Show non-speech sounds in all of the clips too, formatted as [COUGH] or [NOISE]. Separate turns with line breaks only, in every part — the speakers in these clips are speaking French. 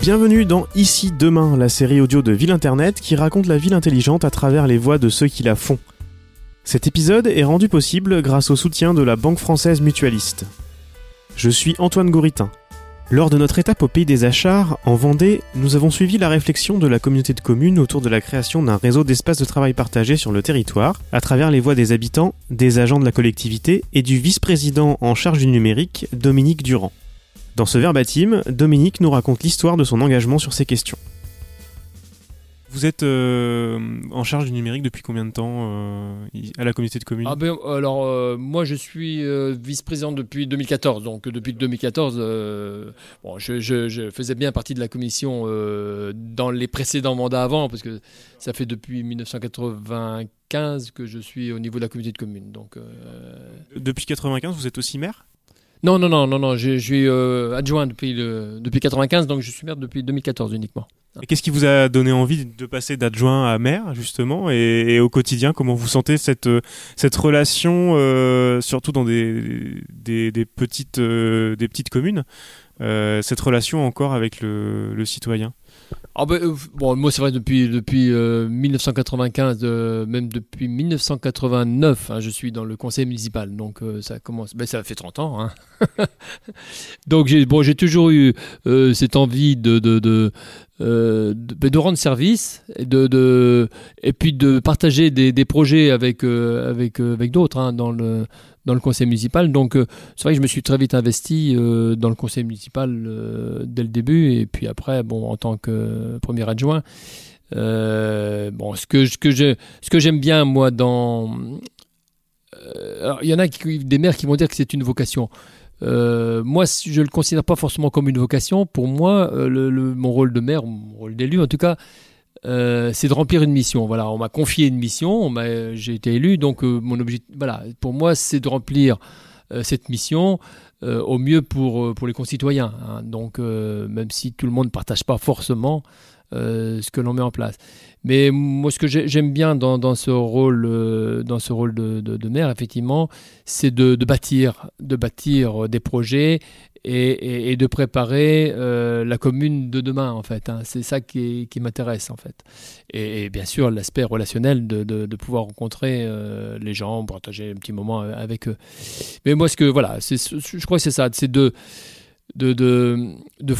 Bienvenue dans Ici Demain, la série audio de Ville Internet qui raconte la ville intelligente à travers les voix de ceux qui la font. Cet épisode est rendu possible grâce au soutien de la Banque française mutualiste. Je suis Antoine Gouritin. Lors de notre étape au Pays des Achats, en Vendée, nous avons suivi la réflexion de la communauté de communes autour de la création d'un réseau d'espaces de travail partagés sur le territoire, à travers les voix des habitants, des agents de la collectivité et du vice-président en charge du numérique, Dominique Durand. Dans ce verbatim, Dominique nous raconte l'histoire de son engagement sur ces questions. Vous êtes euh, en charge du numérique depuis combien de temps euh, à la communauté de communes?
Ah ben, Alors, euh, moi, je suis vice-président depuis 2014. Donc, depuis 2014, bon, je, je, faisais bien partie de la commission dans les précédents mandats avant, parce que ça fait depuis 1995 que je suis au niveau de la communauté de communes. Donc,
Depuis 1995, vous êtes aussi maire?
Non, non, non, non, non. Je, suis euh, adjoint depuis, le, depuis 95, donc je suis maire depuis 2014 uniquement.
Et qu'est-ce qui vous a donné envie de passer d'adjoint à maire, justement, et, au quotidien, comment vous sentez cette, cette relation, euh, surtout dans des, des, petites, euh, des petites communes, cette relation encore avec le citoyen?
Ah ben, euh, bon, moi c'est vrai depuis depuis 1995, euh, euh, même depuis 1989, hein, je suis dans le conseil municipal, donc ça commence, ben, ça fait 30 ans. Hein. [LAUGHS] donc j'ai bon, toujours eu cette envie de, ben, de rendre service et de, et puis de partager des, projets avec avec avec d'autres hein, dans le dans le conseil municipal. Donc, euh, c'est vrai que je me suis très vite investi euh, dans le conseil municipal euh, dès le début, et puis après, bon, en tant que premier adjoint. bon, ce que, ce que je, ce que j'aime bien moi dans, alors, il y en a des maires qui vont dire que c'est une vocation. Moi, je ne le considère pas forcément comme une vocation. Pour moi, le, mon rôle de maire, mon rôle d'élu en tout cas, euh, c'est de remplir une mission. Voilà, on m'a confié une mission, j'ai été élu, donc euh, mon objectif, voilà, pour moi, c'est de remplir euh, cette mission au mieux pour, pour les concitoyens. Hein. Donc, même si tout le monde ne partage pas forcément ce que l'on met en place. Mais moi, ce que j'aime bien dans, ce rôle, dans ce rôle de, de, maire, effectivement, c'est de, bâtir, de bâtir des projets et, de préparer euh, la commune de demain, en fait. Hein. C'est ça qui, m'intéresse, en fait. Et, bien sûr, l'aspect relationnel de, pouvoir rencontrer euh, les gens, partager un petit moment euh, avec eux. Mais moi, ce que, voilà, je crois que c'est ça, c'est de, de, de,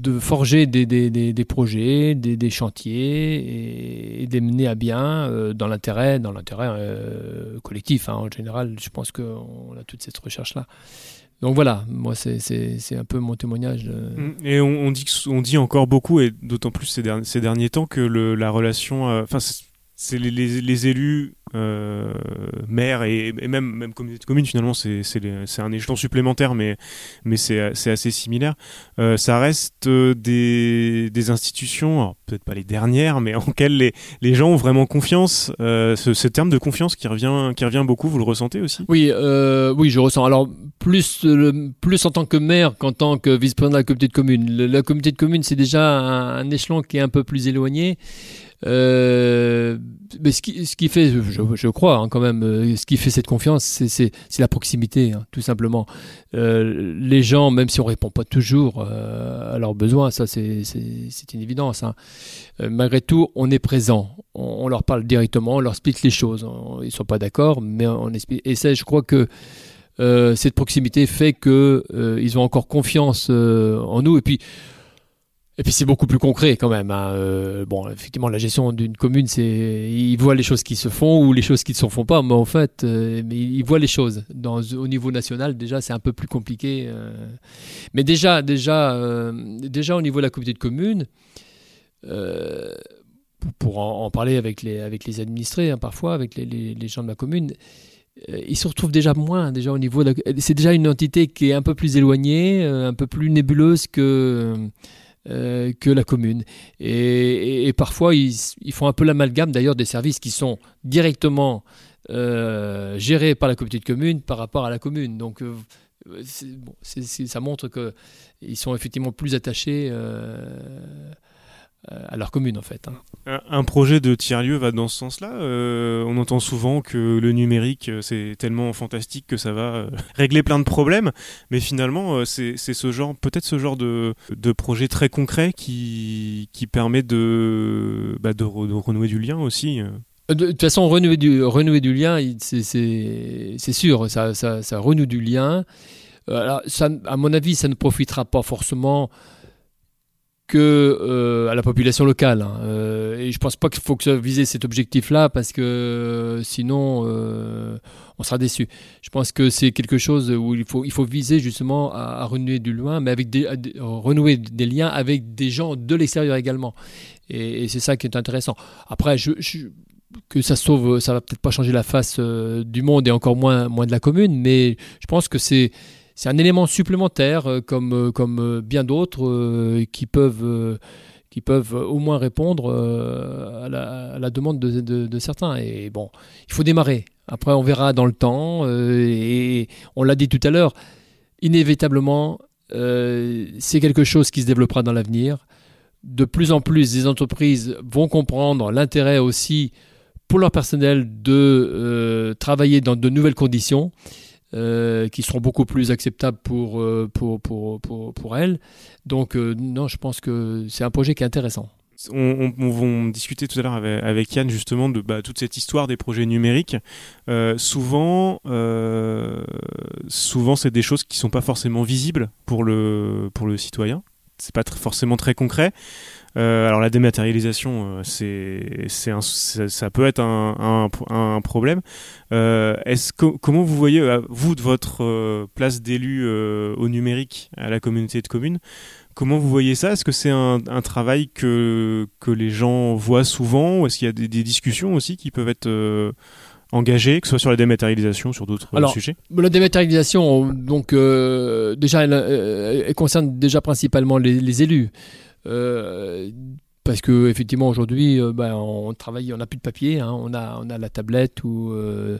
de forger des, des, des, projets, des, chantiers et, de les mener à bien dans l'intérêt dans l'intérêt collectif. Hein. En général, je pense qu'on a toute cette recherche-là. Donc voilà, moi c'est un peu mon témoignage. Mm.
Et on, dit, on dit encore beaucoup, et d'autant plus ces, derniers, ces derniers temps, que la relation, euh, c'est les, les, élus euh, maire et, même, même communauté de communes, finalement, c'est un échelon supplémentaire, mais, mais c'est assez similaire. Euh, ça reste euh, des, des institutions, peut-être pas les dernières, mais [LAUGHS] en lesquelles les, les gens ont vraiment confiance. Euh, ce, ce, terme de confiance qui revient, qui revient beaucoup, vous le ressentez aussi?
Oui, oui, je ressens. Alors, plus, plus en tant que maire qu'en tant que vice-président de la communauté de communes. La, communauté de communes, c'est déjà un, échelon qui est un peu plus éloigné. Euh, mais ce qui, ce qui fait, je, crois hein, quand même, euh, ce qui fait cette confiance, c'est la proximité, hein, tout simplement. Euh, les gens, même si on répond pas toujours euh, à leurs besoins, ça c'est une évidence. Hein. Malgré tout, on est présent, on, on, leur parle directement, on leur explique les choses. On, ils sont pas d'accord, mais on explique. Et ça, je crois que cette proximité fait que ils ont encore confiance en nous. Et puis et puis c'est beaucoup plus concret quand même. Hein. Euh, bon, effectivement, la gestion d'une commune, c'est ils voient les choses qui se font ou les choses qui ne se font pas. Mais en fait, euh, ils voient les choses. Au niveau national, déjà, c'est un peu plus compliqué. Euh. Mais déjà, déjà, déjà au niveau de la communauté de communes, pour, en, parler avec les avec les administrés, hein, parfois avec les, les, gens de la commune ils se retrouvent déjà moins déjà au niveau c'est déjà une entité qui est un peu plus éloignée un peu plus nébuleuse que euh, que la commune. Et, parfois, ils, font un peu l'amalgame d'ailleurs des services qui sont directement euh, gérés par la communauté de commune par rapport à la commune. Donc, euh, ça montre qu'ils sont effectivement plus attachés à leur commune en fait.
Hein. Un projet de tiers-lieu va dans ce sens-là. Euh, on entend souvent que le numérique euh, c'est tellement fantastique que ça va euh, [LAUGHS] régler plein de problèmes, mais finalement c'est ce genre, peut-être ce genre de, de, projet très concret qui, qui permet de, bah, de, renouer du lien aussi.
De, toute façon, renouer du, renouer du lien, c'est sûr, ça, ça, ça, renoue du lien. Alors, ça, à mon avis, ça ne profitera pas forcément que euh, à la population locale. Hein. Euh, et je pense pas qu'il faut que ça viser cet objectif-là parce que euh, sinon on sera déçu. Je pense que c'est quelque chose où il faut, il faut viser justement à, renouer du loin, mais avec renouer des liens avec des gens de l'extérieur également. Et, c'est ça qui est intéressant. Après, que ça sauve, ça va peut-être pas changer la face du monde et encore moins, moins de la commune, mais je pense que c'est c'est un élément supplémentaire euh, comme, euh, comme euh, bien d'autres qui peuvent qui peuvent au moins répondre à la, demande de, certains. Et bon, il faut démarrer. Après, on verra dans le temps. et on l'a dit tout à l'heure, inévitablement, c'est quelque chose qui se développera dans l'avenir. De plus en plus, les entreprises vont comprendre l'intérêt aussi pour leur personnel de travailler dans de nouvelles conditions. Euh, qui seront beaucoup plus acceptables pour, euh, pour, pour, pour, pour elle. Donc, euh, non, je pense que c'est un projet qui est intéressant.
On, on, discuter tout à l'heure avec, avec, Yann justement de bah, toute cette histoire des projets numériques. souvent, souvent c'est des choses qui sont pas forcément visibles pour le, pour le citoyen. C'est pas forcément très concret. Euh, alors la dématérialisation, euh, c'est, ça, peut être un, problème. Euh, comment vous voyez, vous, de votre place d'élu au numérique à la communauté de communes, comment vous voyez ça? Est-ce que c'est un, travail que, que les gens voient souvent? Ou est-ce qu'il y a des, discussions aussi qui peuvent être engagées, que ce soit sur la dématérialisation, sur d'autres sujets
La dématérialisation, donc déjà, elle, concerne déjà principalement les, les élus. Euh, parce que effectivement aujourd'hui, euh, ben, on travaille, on n'a plus de papier, hein. on a on a la tablette où euh,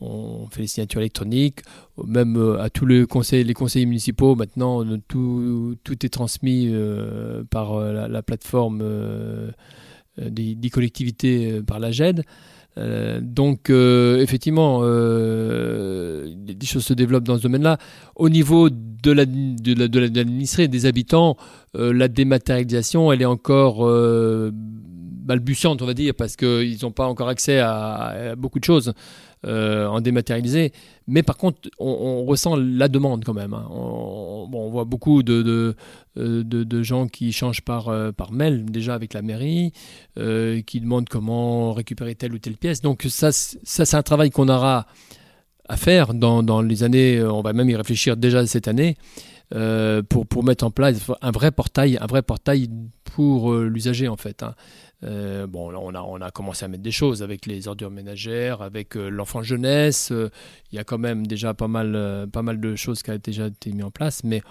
on fait les signatures électroniques, même à tous les conseils, les conseillers municipaux maintenant tout, tout est transmis par la, plateforme des, des, collectivités par la GED. Euh, donc, euh, effectivement, euh, des choses se développent dans ce domaine-là. Au niveau de l'administré, de des habitants, la dématérialisation, elle est encore balbutiante, on va dire, parce qu'ils n'ont pas encore accès à, beaucoup de choses. Euh, en dématérialisé. Mais par contre, on, ressent la demande quand même. Hein. On, voit beaucoup de, de, euh, de, gens qui changent par, euh, par mail, déjà avec la mairie, qui demandent comment récupérer telle ou telle pièce. Donc ça, ça c'est un travail qu'on aura à faire dans, dans, les années, on va même y réfléchir déjà cette année. Pour, pour mettre en place un vrai portail, un vrai portail pour l'usager en fait. Hein. Euh, bon, on a, on a commencé à mettre des choses avec les ordures ménagères, avec euh, l'enfant jeunesse. Euh, il y a quand même déjà pas mal, pas mal de choses qui ont déjà été mises en place, mais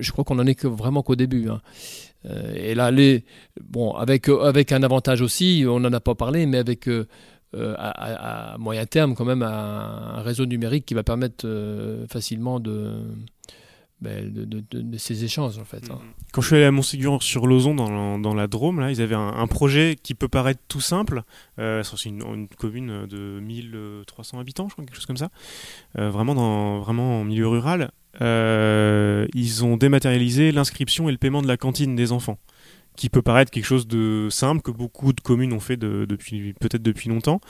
je crois qu'on n'en est vraiment qu'au début. Hein. et là, les, bon, avec, avec un avantage aussi, on n'en a pas parlé, mais avec à, moyen terme, quand même, un réseau numérique qui va permettre facilement de ben, de, ces échanges en fait. Hein.
Mm-hmm. Quand je suis allé à Montségur sur Lozon dans, la Drôme, là, ils avaient un, projet qui peut paraître tout simple. Euh, c'est une, commune de 1300 habitants, je crois, quelque chose comme ça. Euh, vraiment, dans, vraiment en milieu rural. Euh, ils ont dématérialisé l'inscription et le paiement de la cantine des enfants qui peut paraître quelque chose de simple que beaucoup de communes ont fait depuis peut-être depuis longtemps.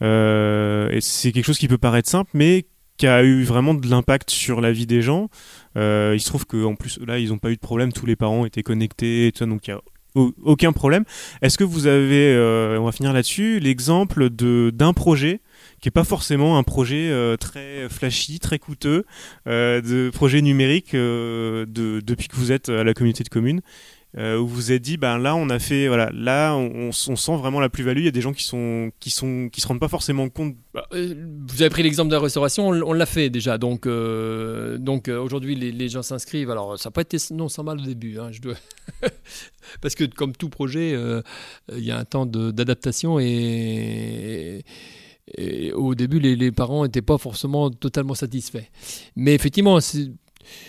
et c'est quelque chose qui peut paraître simple, mais qui a eu vraiment de l'impact sur la vie des gens. Euh, il se trouve qu'en plus, là, ils n'ont pas eu de problème, tous les parents étaient connectés, et donc il n'y a aucun problème. Est-ce que vous avez, euh, on va finir là-dessus, l'exemple d'un projet qui n'est pas forcément un projet euh, très flashy, très coûteux, de projet numérique de, depuis que vous êtes à la communauté de communes euh, où vous êtes dit ben là on a fait voilà là on, sent vraiment la plus-value. Il y a des gens qui sont qui sont qui se rendent pas forcément compte.
Bah, euh, vous avez pris l'exemple de la restauration on, l'a fait déjà. Donc euh, donc aujourd'hui les, gens s'inscrivent. Alors ça n'a pas été non sans mal au début hein, je dois [LAUGHS] parce que comme tout projet il y a un temps d'adaptation et, au début les, les parents n'étaient pas forcément totalement satisfaits. Mais effectivement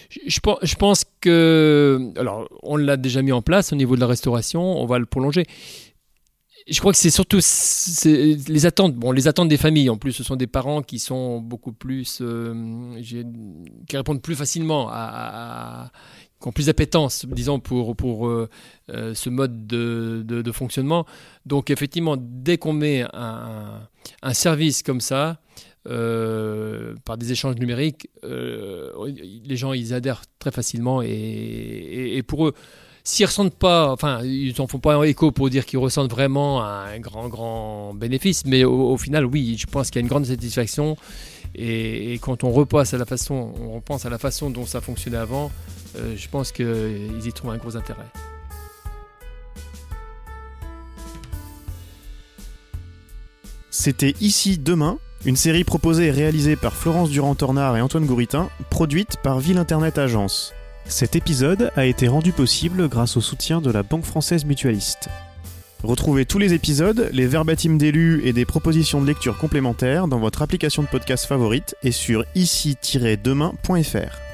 je, pense que. Alors, on l'a déjà mis en place au niveau de la restauration, on va le prolonger je crois que c'est surtout les attentes. Bon, les attentes des familles. En plus, ce sont des parents qui sont beaucoup plus, euh, qui répondent plus facilement à, qui ont plus d'appétence, disons, pour pour euh, euh, ce mode de, de, fonctionnement. Donc, effectivement, dès qu'on met un, un, service comme ça. Par des échanges numériques, les gens ils adhèrent très facilement et, pour eux, s'ils ressentent pas, enfin, ils n'en font pas écho pour dire qu'ils ressentent vraiment un grand, grand bénéfice, mais au, final, oui, je pense qu'il y a une grande satisfaction. Et, quand on repasse à la façon, on repense à la façon dont ça fonctionnait avant, euh, je pense qu'ils y trouvent un gros intérêt.
C'était Ici Demain, une série proposée et réalisée par Florence Durand-Tornard et Antoine Gouritin, produite par Ville Internet Agence. Cet épisode a été rendu possible grâce au soutien de la Banque française mutualiste. Retrouvez tous les épisodes, les verbatims d'élus et des propositions de lecture complémentaires dans votre application de podcast favorite et sur ici-demain.fr.